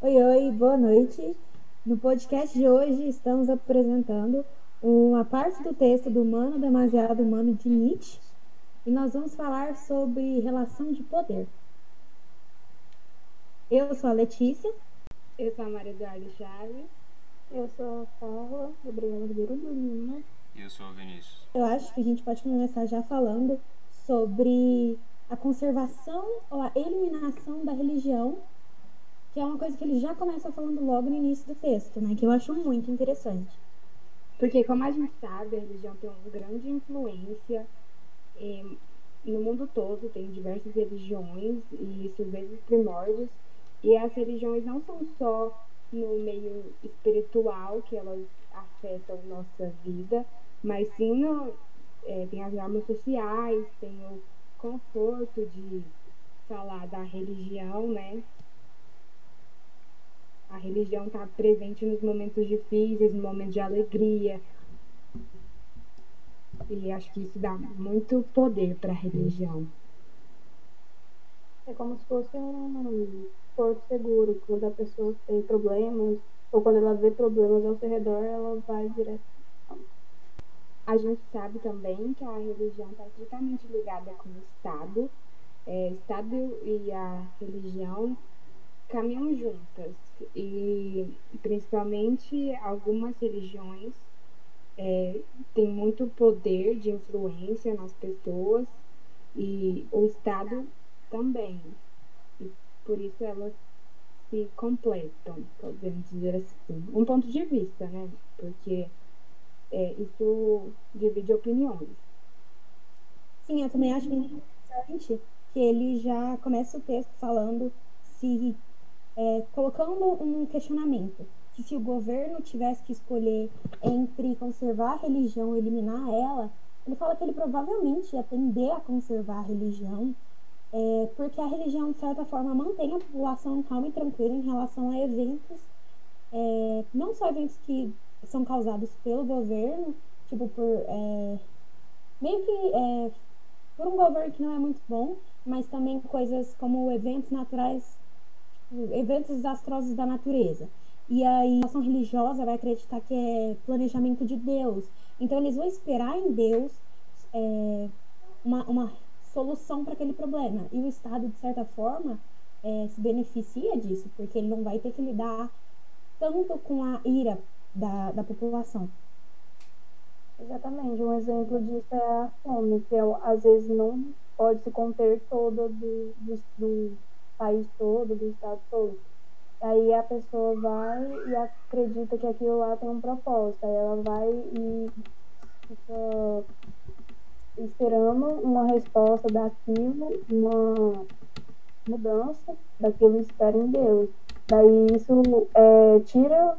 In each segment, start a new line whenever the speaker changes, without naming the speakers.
Oi, oi, boa noite. No podcast de hoje estamos apresentando uma parte do texto do Humano Demasiado Humano de Nietzsche e nós vamos falar sobre relação de poder. Eu sou a Letícia.
Eu sou a Maria Eduardo Chaves.
Eu sou a Paula Gabriela Ribeiro do Lima.
E eu sou o Vinícius.
Eu acho que a gente pode começar já falando sobre a conservação ou a eliminação que é uma coisa que ele já começa falando logo no início do texto, né? Que eu acho muito interessante.
Porque, como a gente sabe, a religião tem uma grande influência no mundo todo, tem diversas religiões, e isso desde os primórdios. E as religiões não são só no meio espiritual que elas afetam nossa vida, mas sim no, é, tem as normas sociais, tem o conforto de falar da religião, né? A religião está presente nos momentos difíceis, no momento de alegria. E acho que isso dá muito poder para a religião.
É como se fosse um porto seguro. Quando a pessoa tem problemas, ou quando ela vê problemas ao seu redor, ela vai direto.
A gente sabe também que a religião está estritamente ligada com o Estado. É, Estado e a religião caminham juntas e principalmente algumas religiões é, têm muito poder de influência nas pessoas e o Estado também. E por isso elas se completam, podemos dizer assim. Um ponto de vista, né? Porque é, isso divide opiniões.
Sim, eu também acho interessante que ele já começa o texto falando se é, colocando um questionamento. Que se o governo tivesse que escolher entre conservar a religião e eliminar ela, ele fala que ele provavelmente ia tender a conservar a religião, é, porque a religião, de certa forma, mantém a população calma e tranquila em relação a eventos, é, não só eventos que são causados pelo governo, tipo por é, meio que é, por um governo que não é muito bom, mas também coisas como eventos naturais eventos desastrosos da natureza. E aí a ação religiosa vai acreditar que é planejamento de Deus. Então eles vão esperar em Deus é, uma, uma solução para aquele problema. E o Estado, de certa forma, é, se beneficia disso, porque ele não vai ter que lidar tanto com a ira da, da população.
Exatamente. Um exemplo disso é a fome, que às vezes não pode se conter toda do, do, do país todo, do estado todo. Aí a pessoa vai e acredita que aquilo lá tem um propósito. Aí ela vai e fica esperando uma resposta daquilo, uma mudança daquilo espera em Deus. Daí isso é, tira,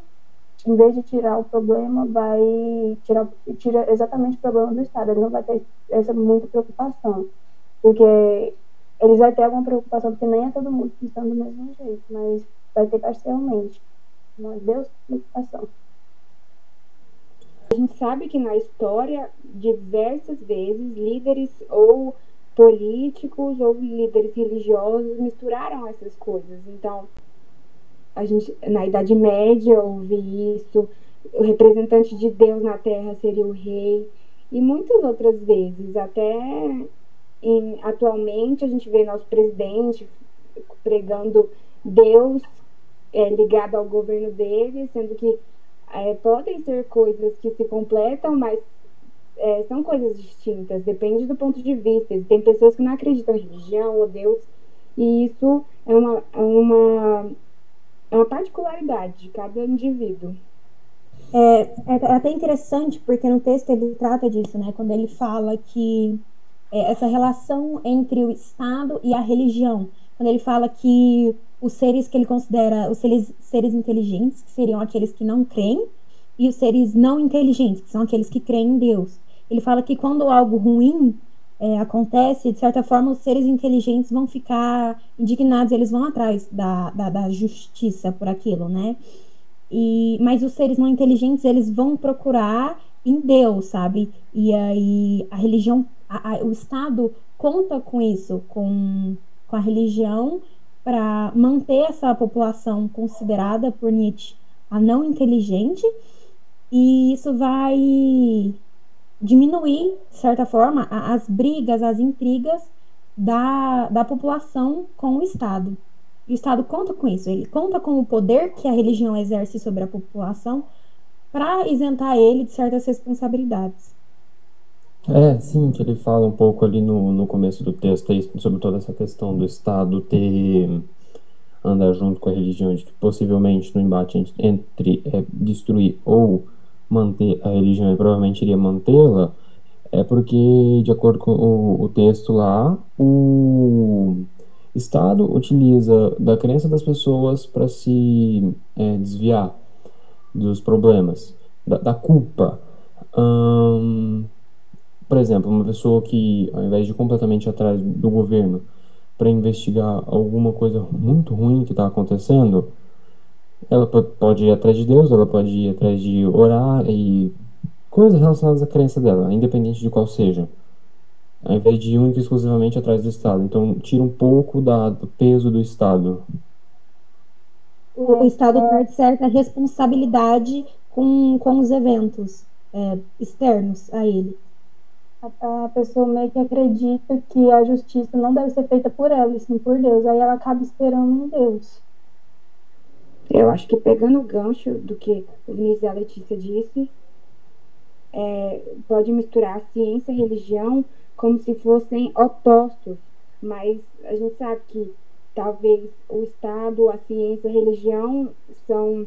em vez de tirar o problema, vai tirar tira exatamente o problema do Estado. Ele não vai ter essa muita preocupação. Porque eles vão ter alguma preocupação, porque nem é todo mundo que está do mesmo jeito, mas vai ter parcialmente. Mas Deus preocupação.
A gente sabe que na história, diversas vezes, líderes ou políticos ou líderes religiosos misturaram essas coisas. Então, a gente, na Idade Média, houve isso. O representante de Deus na Terra seria o rei. E muitas outras vezes, até e atualmente a gente vê nosso presidente pregando Deus é, ligado ao governo dele, sendo que é, podem ser coisas que se completam, mas é, são coisas distintas, depende do ponto de vista. Tem pessoas que não acreditam em religião ou Deus, e isso é uma, é uma, é uma particularidade de cada indivíduo.
É, é até interessante, porque no texto ele trata disso, né? Quando ele fala que é, essa relação entre o Estado e a religião. Quando ele fala que os seres que ele considera os seres, seres inteligentes, que seriam aqueles que não creem, e os seres não inteligentes, que são aqueles que creem em Deus. Ele fala que quando algo ruim é, acontece, de certa forma, os seres inteligentes vão ficar indignados, eles vão atrás da, da, da justiça por aquilo, né? E, mas os seres não inteligentes, eles vão procurar em Deus, sabe? E aí a religião a, a, o Estado conta com isso, com, com a religião, para manter essa população considerada por Nietzsche a não inteligente, e isso vai diminuir, de certa forma, as brigas, as intrigas da, da população com o Estado. E o Estado conta com isso, ele conta com o poder que a religião exerce sobre a população para isentar ele de certas responsabilidades.
É, sim, que ele fala um pouco ali no, no começo do texto aí, sobre toda essa questão do Estado ter andar junto com a religião, de que possivelmente no embate entre é, destruir ou manter a religião, e provavelmente iria mantê-la, é porque, de acordo com o, o texto lá, o Estado utiliza da crença das pessoas para se é, desviar dos problemas, da, da culpa. Hum, por exemplo, uma pessoa que, ao invés de completamente atrás do governo para investigar alguma coisa muito ruim que está acontecendo, ela pode ir atrás de Deus, ela pode ir atrás de orar e coisas relacionadas à crença dela, independente de qual seja, ao invés de única e exclusivamente atrás do Estado. Então, tira um pouco da, do peso do Estado.
O Estado perde certa responsabilidade com, com os eventos é, externos a ele.
A, pessoa meio que acredita que a justiça não deve ser feita por ela, e sim por Deus. Aí ela acaba esperando em Deus.
Eu acho que pegando o gancho do que o Vinícius e a Letícia disse, é, pode misturar ciência e religião como se fossem opostos, mas a gente sabe que talvez o Estado, a ciência, a religião são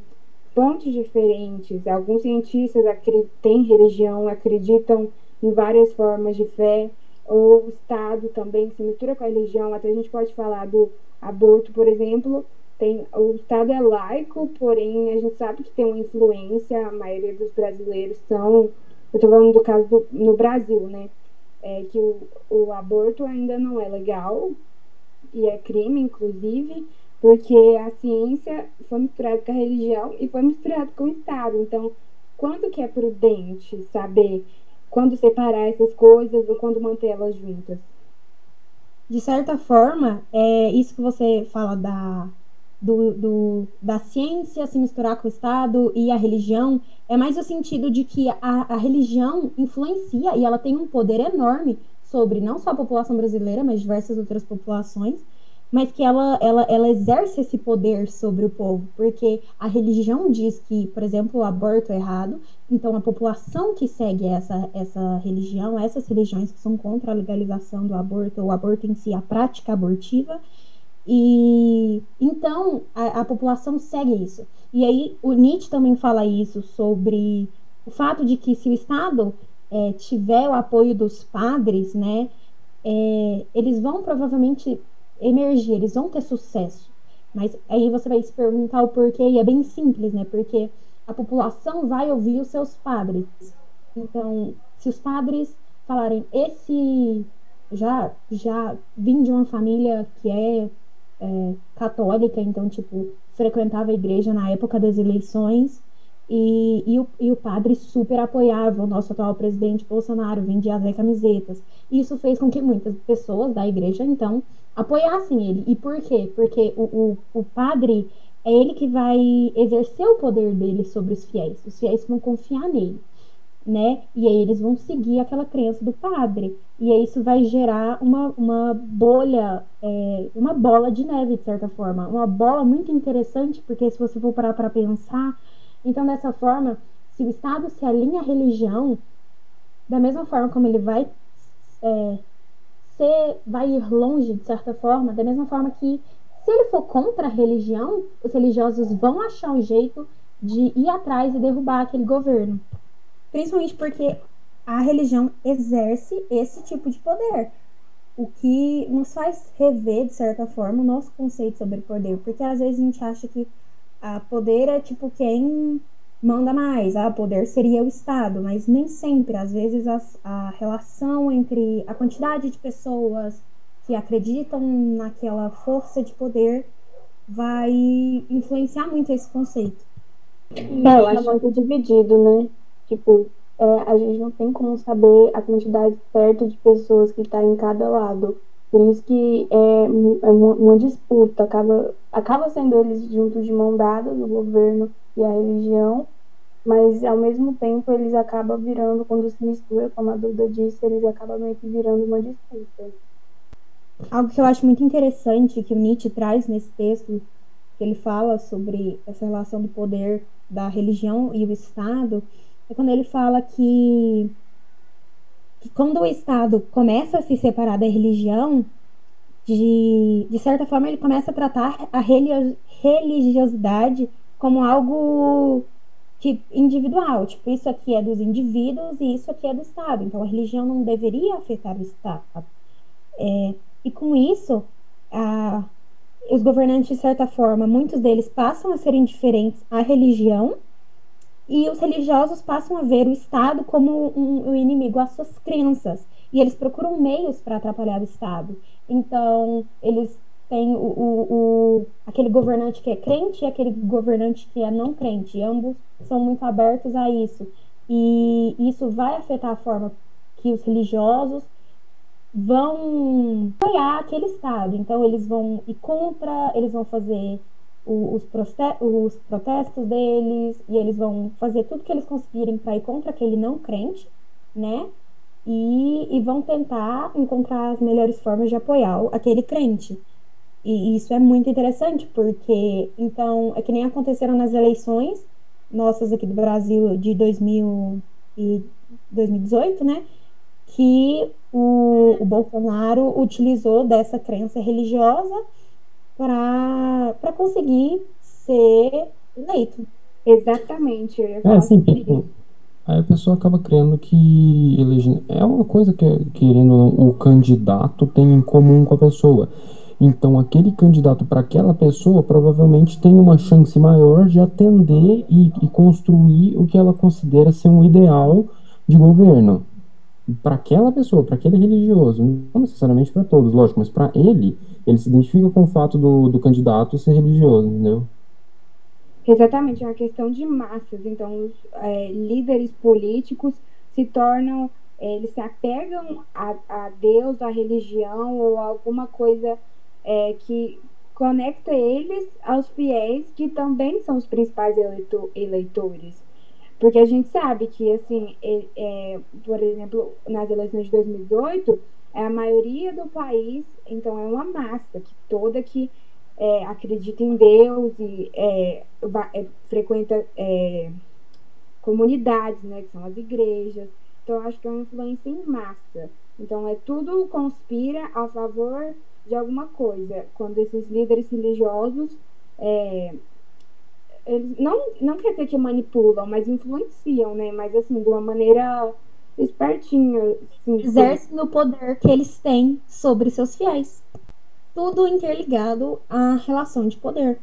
pontos diferentes. Alguns cientistas têm religião, acreditam em várias formas de fé, ou o Estado também se mistura com a religião. Até a gente pode falar do aborto, por exemplo, tem, o Estado é laico, porém a gente sabe que tem uma influência, a maioria dos brasileiros são, eu estou falando do caso do, no Brasil, né? É, que o, o aborto ainda não é legal, e é crime, inclusive, porque a ciência foi misturada com a religião e foi misturada com o Estado. Então, quando que é prudente saber quando separar essas coisas ou quando manter elas juntas?
De certa forma, é isso que você fala da do, do, da ciência se misturar com o Estado e a religião, é mais o sentido de que a, a religião influencia e ela tem um poder enorme sobre não só a população brasileira, mas diversas outras populações, mas que ela, ela, ela exerce esse poder sobre o povo, porque a religião diz que, por exemplo, o aborto é errado, então a população que segue essa, essa religião, essas religiões que são contra a legalização do aborto, o aborto em si, a prática abortiva, e então a, a, população segue isso. E aí o Nietzsche também fala isso sobre o fato de que se o Estado é, tiver o apoio dos padres, né, é, eles vão provavelmente emergir, eles vão ter sucesso. Mas aí você vai se perguntar o porquê, e é bem simples, né? Porque a população vai ouvir os seus padres. Então, se os padres falarem, esse já já vim de uma família que é é, católica, então, tipo, frequentava a igreja na época das eleições e, e, o, e o padre super apoiava o nosso atual presidente Bolsonaro, vendia até camisetas. Isso fez com que muitas pessoas da igreja, então, apoiassem ele. E por quê? Porque o, o, o padre é ele que vai exercer o poder dele sobre os fiéis. Os fiéis vão confiar nele né? E aí eles vão seguir aquela crença do padre. E aí isso vai gerar uma, uma bolha, é, uma bola de neve, de certa forma. Uma bola muito interessante, porque se você for parar para pensar, então dessa forma, se o Estado se alinha à religião, da mesma forma como ele vai é, ser, vai ir longe, de certa forma, da mesma forma que se ele for contra a religião, os religiosos vão achar um jeito de ir atrás e derrubar aquele governo. Principalmente porque a religião exerce esse tipo de poder. O que nos faz rever, de certa forma, o nosso conceito sobre poder. Porque às vezes a gente acha que a poder é tipo quem manda mais, ah, poder seria o Estado, mas nem sempre. Às vezes a, a relação entre a quantidade de pessoas que acreditam naquela força de poder vai influenciar muito esse conceito.
É, eu acho muito dividido, né? Tipo, é, a gente não tem como saber a quantidade certa de pessoas que está em cada lado.
Por isso que é, é uma, uma, disputa, acaba, acaba sendo eles juntos de mão dada, o governo e a religião, mas ao mesmo tempo eles acabam virando, quando se mistura, como a Duda disse, eles acabam meio que virando uma disputa.
Algo que eu acho muito interessante que o Nietzsche traz nesse texto, que ele fala sobre essa relação do poder da religião e o Estado, é quando ele fala que que quando o Estado começa a se separar da religião, de, de certa forma ele começa a tratar a religiosidade como algo que individual, tipo, isso aqui é dos indivíduos e isso aqui é do Estado. Então a religião não deveria afetar o Estado. É, e com isso, a, os governantes, de certa forma, muitos deles passam a ser indiferentes à religião e os religiosos passam a ver o Estado como um, um inimigo às suas crenças. E eles procuram meios para atrapalhar o Estado. Então, eles têm o, o, o, aquele governante que é crente e aquele governante que é não crente. E ambos são muito abertos a isso. E isso vai afetar a forma que os religiosos vão apoiar aquele Estado. Então, eles vão ir contra, eles vão fazer os, os protestos deles e eles vão fazer tudo que eles conseguirem para ir contra aquele não crente, né? E, e vão tentar encontrar as melhores formas de apoiar aquele crente. E isso é muito interessante, porque então é que nem aconteceram nas eleições nossas aqui do Brasil de 2000 e 2018, né? Que o, o Bolsonaro utilizou dessa crença religiosa para conseguir ser eleito.
Exatamente.
É, assim, aí a pessoa acaba crendo que elege... é uma coisa que, querendo o candidato tem em comum com a pessoa. Então, aquele candidato para aquela pessoa provavelmente tem uma chance maior de atender e, e construir o que ela considera ser um ideal de governo. Para aquela pessoa, para aquele religioso, não necessariamente para todos, lógico, mas para ele, ele se identifica com o fato do, do candidato ser religioso, entendeu?
Exatamente, é uma questão de massas. Então, os é, líderes políticos se tornam, é, eles se apegam a, a Deus, a religião ou alguma coisa é, que conecta eles aos fiéis, que também são os principais eleitor, eleitores. Porque a gente sabe que, assim, é, é, por exemplo, nas eleições de 2018, é a maioria do país, então é uma massa que toda que é, acredita em Deus e é, é, frequenta é, comunidades, né, que são as igrejas. Então acho que é uma influência em massa. Então é tudo conspira a favor de alguma coisa. Quando esses líderes religiosos é, eles não, não quer dizer que manipulam, mas influenciam, né? Mas assim, de uma maneira espertinho. Assim,
Exercem o poder que eles têm sobre seus fiéis. Tudo interligado à relação de poder.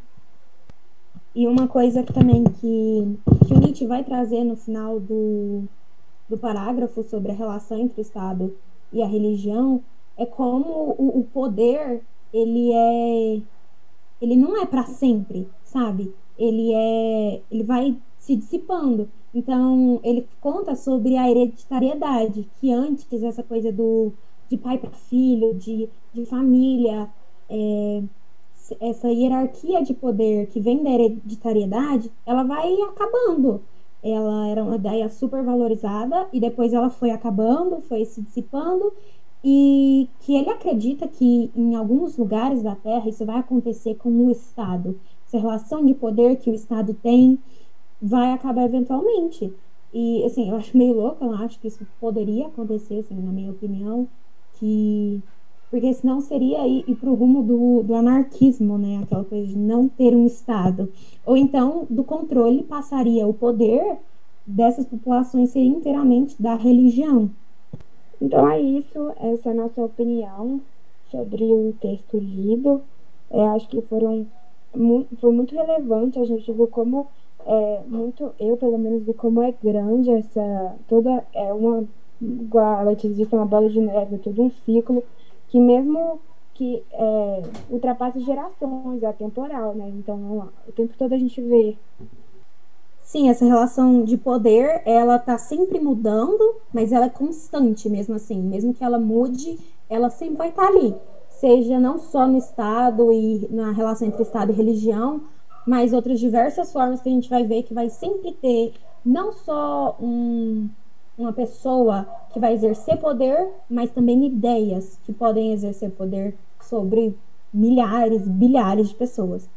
E uma coisa que também que, que o Nietzsche vai trazer no final do, do parágrafo sobre a relação entre o Estado e a religião é como o, o poder ele é ele não é para sempre, sabe? Ele é ele vai se dissipando. Então, ele conta sobre a hereditariedade, que antes essa coisa do de pai para filho, de, de família, é, essa hierarquia de poder que vem da hereditariedade, ela vai acabando. Ela era uma ideia super valorizada e depois ela foi acabando, foi se dissipando e que ele acredita que em alguns lugares da Terra isso vai acontecer com o Estado, essa relação de poder que o Estado tem vai acabar eventualmente. E, assim, eu acho meio louco, eu acho que isso poderia acontecer, assim, na minha opinião, que... Porque senão seria ir, ir pro rumo do, do anarquismo, né? Aquela coisa de não ter um Estado. Ou então, do controle passaria o poder dessas populações ser inteiramente da religião.
Então é isso, essa é a nossa opinião sobre o texto lido. É, acho que foram, foi muito relevante, a gente viu como é muito, eu pelo menos vi como é grande essa, toda, é uma, igual a Letícia uma bola de neve, todo um ciclo, que mesmo que é, ultrapassa gerações, é atemporal, né? Então, o tempo todo a gente vê.
Sim, essa relação de poder, ela tá sempre mudando, mas ela é constante mesmo assim. Mesmo que ela mude, ela sempre vai estar tá ali. Seja não só no Estado e na relação entre Estado e religião, mas outras diversas formas que a gente vai ver que vai sempre ter não só um, uma pessoa que vai exercer poder, mas também ideias que podem exercer poder sobre milhares, bilhares de pessoas.